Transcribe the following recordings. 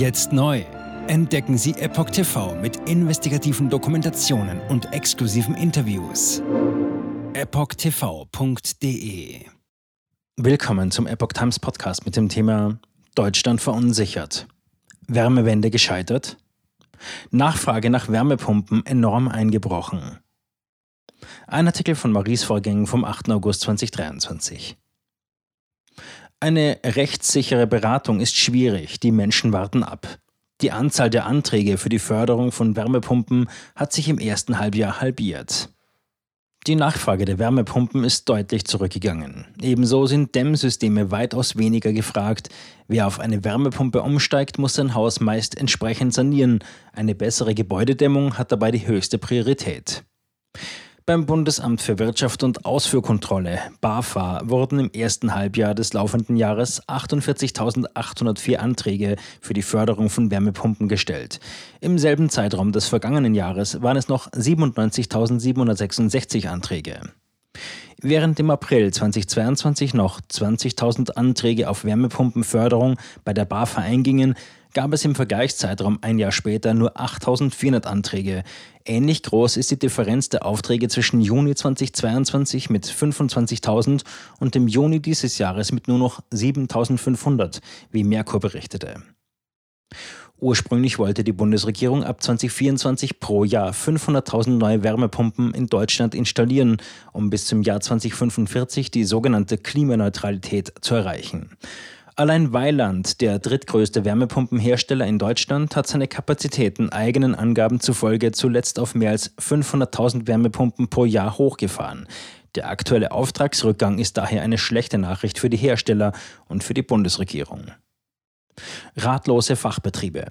Jetzt neu. Entdecken Sie Epoch TV mit investigativen Dokumentationen und exklusiven Interviews. EpochTV.de Willkommen zum Epoch Times Podcast mit dem Thema Deutschland verunsichert. Wärmewende gescheitert? Nachfrage nach Wärmepumpen enorm eingebrochen. Ein Artikel von Maries Vorgängen vom 8. August 2023. Eine rechtssichere Beratung ist schwierig, die Menschen warten ab. Die Anzahl der Anträge für die Förderung von Wärmepumpen hat sich im ersten Halbjahr halbiert. Die Nachfrage der Wärmepumpen ist deutlich zurückgegangen. Ebenso sind Dämmsysteme weitaus weniger gefragt. Wer auf eine Wärmepumpe umsteigt, muss sein Haus meist entsprechend sanieren. Eine bessere Gebäudedämmung hat dabei die höchste Priorität. Beim Bundesamt für Wirtschaft und Ausfuhrkontrolle, BAFA, wurden im ersten Halbjahr des laufenden Jahres 48.804 Anträge für die Förderung von Wärmepumpen gestellt. Im selben Zeitraum des vergangenen Jahres waren es noch 97.766 Anträge. Während im April 2022 noch 20.000 Anträge auf Wärmepumpenförderung bei der BAFA eingingen, gab es im Vergleichszeitraum ein Jahr später nur 8.400 Anträge. Ähnlich groß ist die Differenz der Aufträge zwischen Juni 2022 mit 25.000 und dem Juni dieses Jahres mit nur noch 7.500, wie Merkur berichtete. Ursprünglich wollte die Bundesregierung ab 2024 pro Jahr 500.000 neue Wärmepumpen in Deutschland installieren, um bis zum Jahr 2045 die sogenannte Klimaneutralität zu erreichen. Allein Weiland, der drittgrößte Wärmepumpenhersteller in Deutschland, hat seine Kapazitäten eigenen Angaben zufolge zuletzt auf mehr als 500.000 Wärmepumpen pro Jahr hochgefahren. Der aktuelle Auftragsrückgang ist daher eine schlechte Nachricht für die Hersteller und für die Bundesregierung. Ratlose Fachbetriebe.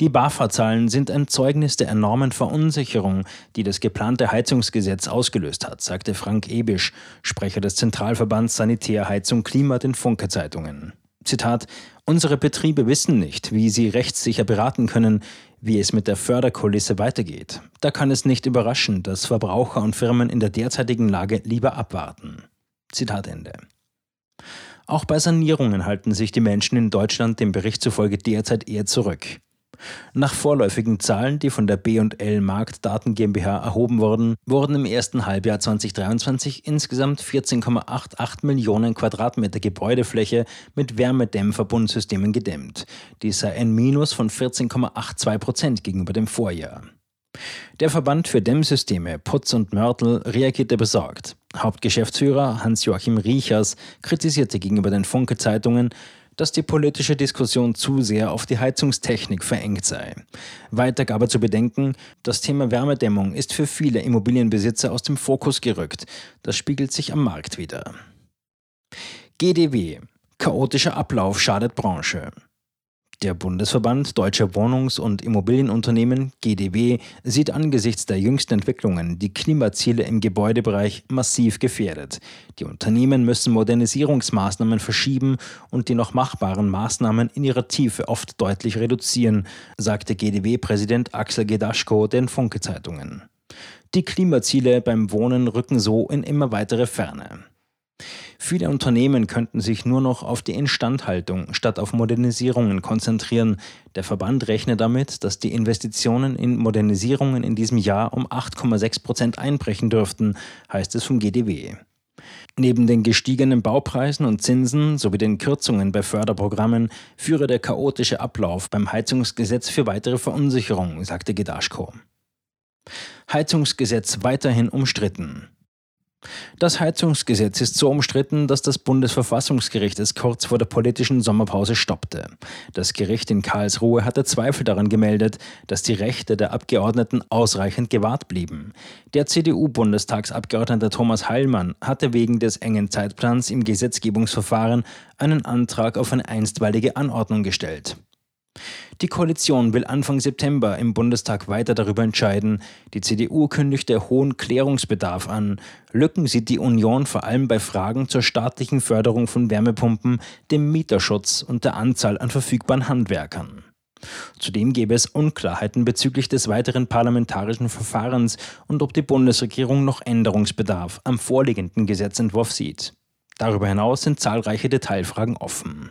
Die BAFA-Zahlen sind ein Zeugnis der enormen Verunsicherung, die das geplante Heizungsgesetz ausgelöst hat, sagte Frank Ebisch, Sprecher des Zentralverbands Sanitär, Heizung, Klima den Funke-Zeitungen. Zitat: Unsere Betriebe wissen nicht, wie sie rechtssicher beraten können, wie es mit der Förderkulisse weitergeht. Da kann es nicht überraschen, dass Verbraucher und Firmen in der derzeitigen Lage lieber abwarten. Zitat Ende. Auch bei Sanierungen halten sich die Menschen in Deutschland dem Bericht zufolge derzeit eher zurück. Nach vorläufigen Zahlen, die von der B&L Marktdaten GmbH erhoben wurden, wurden im ersten Halbjahr 2023 insgesamt 14,88 Millionen Quadratmeter Gebäudefläche mit Wärmedämmverbundsystemen gedämmt. Dies sei ein Minus von 14,82 Prozent gegenüber dem Vorjahr. Der Verband für Dämmsysteme Putz und Mörtel reagierte besorgt. Hauptgeschäftsführer Hans-Joachim Riechers kritisierte gegenüber den Funke-Zeitungen, dass die politische Diskussion zu sehr auf die Heizungstechnik verengt sei. Weiter gab er zu bedenken, das Thema Wärmedämmung ist für viele Immobilienbesitzer aus dem Fokus gerückt. Das spiegelt sich am Markt wider. GDW. Chaotischer Ablauf schadet Branche. Der Bundesverband Deutscher Wohnungs- und Immobilienunternehmen GDW sieht angesichts der jüngsten Entwicklungen die Klimaziele im Gebäudebereich massiv gefährdet. Die Unternehmen müssen Modernisierungsmaßnahmen verschieben und die noch machbaren Maßnahmen in ihrer Tiefe oft deutlich reduzieren, sagte GDW-Präsident Axel Gedaschko den Funke-Zeitungen. Die Klimaziele beim Wohnen rücken so in immer weitere Ferne. Viele Unternehmen könnten sich nur noch auf die Instandhaltung statt auf Modernisierungen konzentrieren. Der Verband rechnet damit, dass die Investitionen in Modernisierungen in diesem Jahr um 8,6 Prozent einbrechen dürften, heißt es vom GDW. Neben den gestiegenen Baupreisen und Zinsen sowie den Kürzungen bei Förderprogrammen führe der chaotische Ablauf beim Heizungsgesetz für weitere Verunsicherung, sagte Gedaschko. Heizungsgesetz weiterhin umstritten. Das Heizungsgesetz ist so umstritten, dass das Bundesverfassungsgericht es kurz vor der politischen Sommerpause stoppte. Das Gericht in Karlsruhe hatte Zweifel daran gemeldet, dass die Rechte der Abgeordneten ausreichend gewahrt blieben. Der CDU-Bundestagsabgeordnete Thomas Heilmann hatte wegen des engen Zeitplans im Gesetzgebungsverfahren einen Antrag auf eine einstweilige Anordnung gestellt. Die Koalition will Anfang September im Bundestag weiter darüber entscheiden. Die CDU kündigte hohen Klärungsbedarf an. Lücken sieht die Union vor allem bei Fragen zur staatlichen Förderung von Wärmepumpen, dem Mieterschutz und der Anzahl an verfügbaren Handwerkern. Zudem gäbe es Unklarheiten bezüglich des weiteren parlamentarischen Verfahrens und ob die Bundesregierung noch Änderungsbedarf am vorliegenden Gesetzentwurf sieht. Darüber hinaus sind zahlreiche Detailfragen offen.